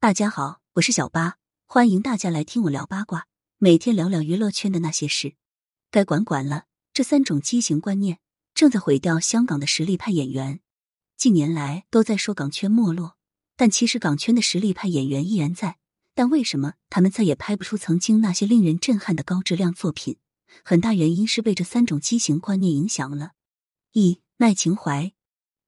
大家好，我是小八，欢迎大家来听我聊八卦，每天聊聊娱乐圈的那些事。该管管了，这三种畸形观念正在毁掉香港的实力派演员。近年来都在说港圈没落，但其实港圈的实力派演员依然在。但为什么他们再也拍不出曾经那些令人震撼的高质量作品？很大原因是被这三种畸形观念影响了。一卖情怀，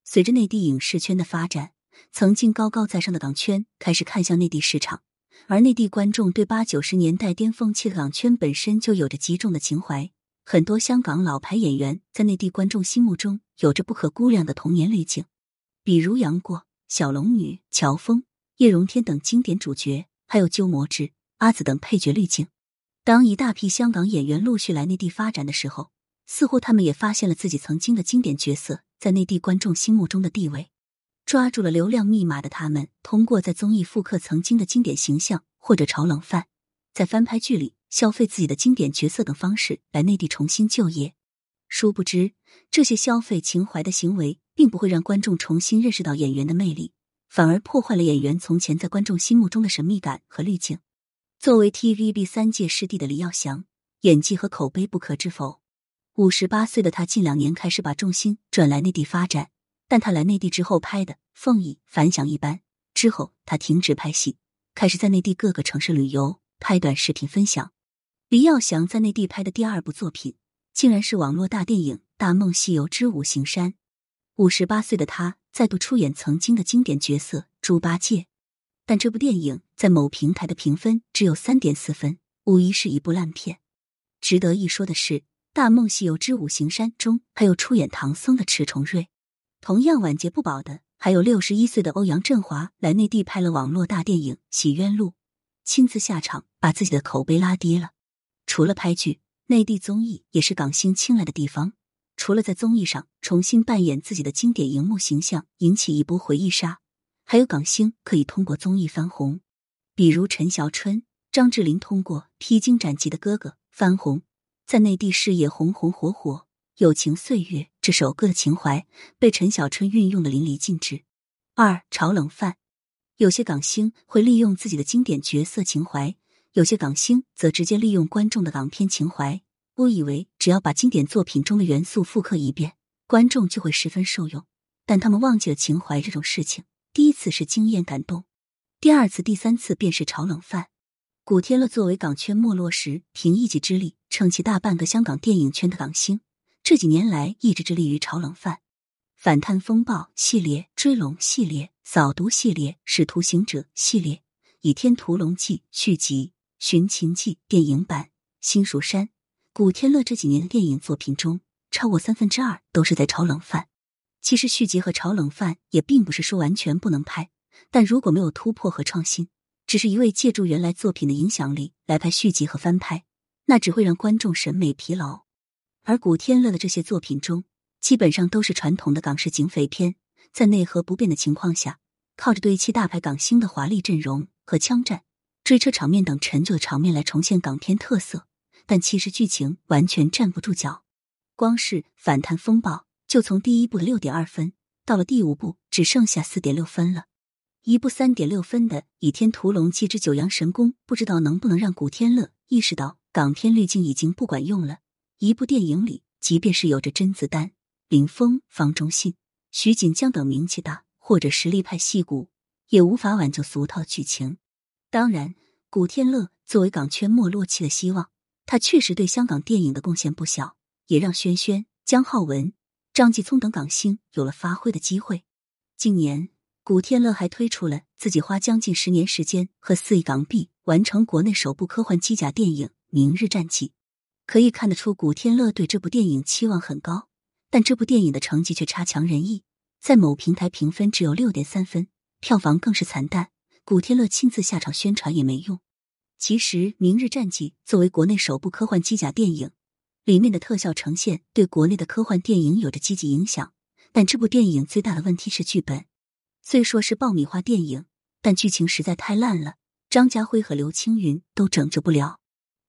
随着内地影视圈的发展。曾经高高在上的港圈开始看向内地市场，而内地观众对八九十年代巅峰期的港圈本身就有着极重的情怀。很多香港老牌演员在内地观众心目中有着不可估量的童年滤镜，比如杨过、小龙女、乔峰、叶荣添等经典主角，还有鸠摩智、阿紫等配角滤镜。当一大批香港演员陆续来内地发展的时候，似乎他们也发现了自己曾经的经典角色在内地观众心目中的地位。抓住了流量密码的他们，通过在综艺复刻曾经的经典形象，或者炒冷饭，在翻拍剧里消费自己的经典角色等方式来内地重新就业。殊不知，这些消费情怀的行为，并不会让观众重新认识到演员的魅力，反而破坏了演员从前在观众心目中的神秘感和滤镜。作为 TVB 三届师弟的李耀祥，演技和口碑不可置否。五十八岁的他，近两年开始把重心转来内地发展。但他来内地之后拍的《凤翼》反响一般，之后他停止拍戏，开始在内地各个城市旅游，拍短视频分享。李耀祥在内地拍的第二部作品，竟然是网络大电影《大梦西游之五行山》。五十八岁的他再度出演曾经的经典角色猪八戒，但这部电影在某平台的评分只有三点四分，无疑是一部烂片。值得一说的是，《大梦西游之五行山》中还有出演唐僧的迟重瑞。同样晚节不保的，还有六十一岁的欧阳震华来内地拍了网络大电影《洗冤录》，亲自下场把自己的口碑拉低了。除了拍剧，内地综艺也是港星青睐的地方。除了在综艺上重新扮演自己的经典荧幕形象，引起一波回忆杀，还有港星可以通过综艺翻红，比如陈小春、张智霖通过《披荆斩棘的哥哥》翻红，在内地事业红红火火。友情岁月这首歌的情怀被陈小春运用的淋漓尽致。二炒冷饭，有些港星会利用自己的经典角色情怀，有些港星则直接利用观众的港片情怀。误以为只要把经典作品中的元素复刻一遍，观众就会十分受用。但他们忘记了情怀这种事情。第一次是惊艳感动，第二次、第三次便是炒冷饭。古天乐作为港圈没落时凭一己之力撑起大半个香港电影圈的港星。这几年来一直致力于炒冷饭，《反贪风暴》系列、《追龙》系列、《扫毒》系列、《使徒行者》系列、《倚天屠龙记》续集、《寻秦记》电影版、《新蜀山》，古天乐这几年的电影作品中，超过三分之二都是在炒冷饭。其实续集和炒冷饭也并不是说完全不能拍，但如果没有突破和创新，只是一味借助原来作品的影响力来拍续集和翻拍，那只会让观众审美疲劳。而古天乐的这些作品中，基本上都是传统的港式警匪片，在内核不变的情况下，靠着对七大牌港星的华丽阵容和枪战、追车场面等陈旧的场面来重现港片特色，但其实剧情完全站不住脚。光是《反贪风暴》就从第一部的六点二分，到了第五部只剩下四点六分了。一部三点六分的《倚天屠龙记之九阳神功》，不知道能不能让古天乐意识到港片滤镜已经不管用了。一部电影里，即便是有着甄子丹、林峰、方中信、徐锦江等名气大或者实力派戏骨，也无法挽救俗套剧情。当然，古天乐作为港圈没落期的希望，他确实对香港电影的贡献不小，也让轩轩、姜浩文、张继聪等港星有了发挥的机会。近年，古天乐还推出了自己花将近十年时间和四亿港币完成国内首部科幻机甲电影《明日战记》。可以看得出，古天乐对这部电影期望很高，但这部电影的成绩却差强人意，在某平台评分只有六点三分，票房更是惨淡。古天乐亲自下场宣传也没用。其实，《明日战记》作为国内首部科幻机甲电影，里面的特效呈现对国内的科幻电影有着积极影响。但这部电影最大的问题是剧本，虽说是爆米花电影，但剧情实在太烂了，张家辉和刘青云都拯救不了。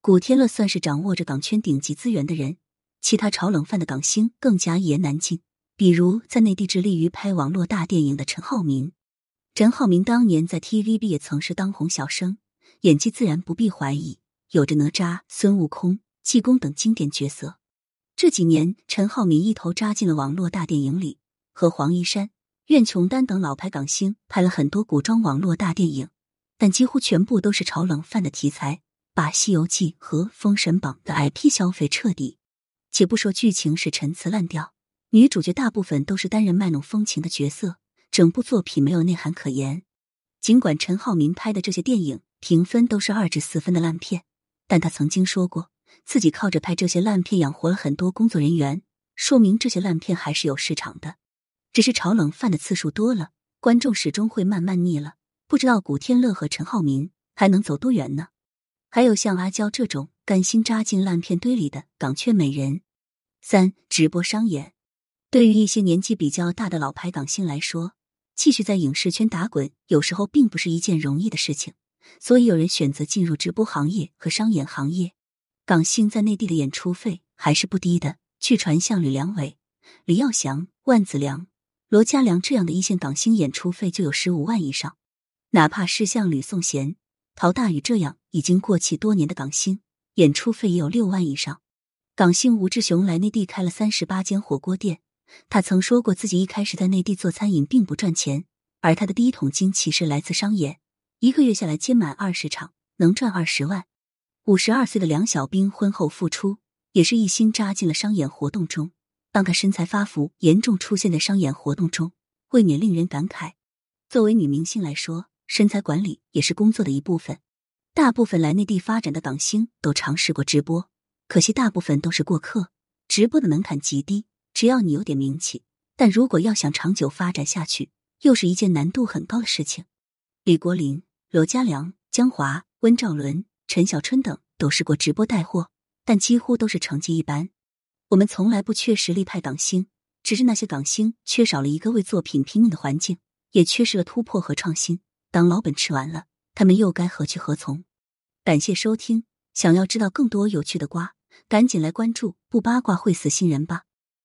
古天乐算是掌握着港圈顶级资源的人，其他炒冷饭的港星更加一言难尽。比如在内地致力于拍网络大电影的陈浩民，陈浩民当年在 TVB 也曾是当红小生，演技自然不必怀疑，有着哪吒、孙悟空、济公等经典角色。这几年，陈浩民一头扎进了网络大电影里，和黄一山、苑琼丹等老牌港星拍了很多古装网络大电影，但几乎全部都是炒冷饭的题材，把《西游记》和《封神榜》的 IP 消费彻底。且不说剧情是陈词滥调，女主角大部分都是单人卖弄风情的角色。整部作品没有内涵可言。尽管陈浩民拍的这些电影评分都是二至四分的烂片，但他曾经说过自己靠着拍这些烂片养活了很多工作人员，说明这些烂片还是有市场的。只是炒冷饭的次数多了，观众始终会慢慢腻了。不知道古天乐和陈浩民还能走多远呢？还有像阿娇这种甘心扎进烂片堆里的港圈美人。三直播商演，对于一些年纪比较大的老牌港星来说。继续在影视圈打滚，有时候并不是一件容易的事情，所以有人选择进入直播行业和商演行业。港星在内地的演出费还是不低的。据传，像吕良伟、李耀祥、万梓良、罗嘉良这样的一线港星，演出费就有十五万以上。哪怕是像吕颂贤、陶大宇这样已经过气多年的港星，演出费也有六万以上。港星吴志雄来内地开了三十八间火锅店。他曾说过，自己一开始在内地做餐饮并不赚钱，而他的第一桶金其实来自商演，一个月下来接满二十场，能赚二十万。五十二岁的梁小冰婚后复出，也是一心扎进了商演活动中。当他身材发福，严重出现在商演活动中，未免令人感慨。作为女明星来说，身材管理也是工作的一部分。大部分来内地发展的港星都尝试过直播，可惜大部分都是过客。直播的门槛极低。只要你有点名气，但如果要想长久发展下去，又是一件难度很高的事情。李国林、罗嘉良、江华、温兆伦、陈小春等都试过直播带货，但几乎都是成绩一般。我们从来不缺实力派港星，只是那些港星缺少了一个为作品拼命的环境，也缺失了突破和创新。当老本吃完了，他们又该何去何从？感谢收听，想要知道更多有趣的瓜，赶紧来关注，不八卦会死新人吧。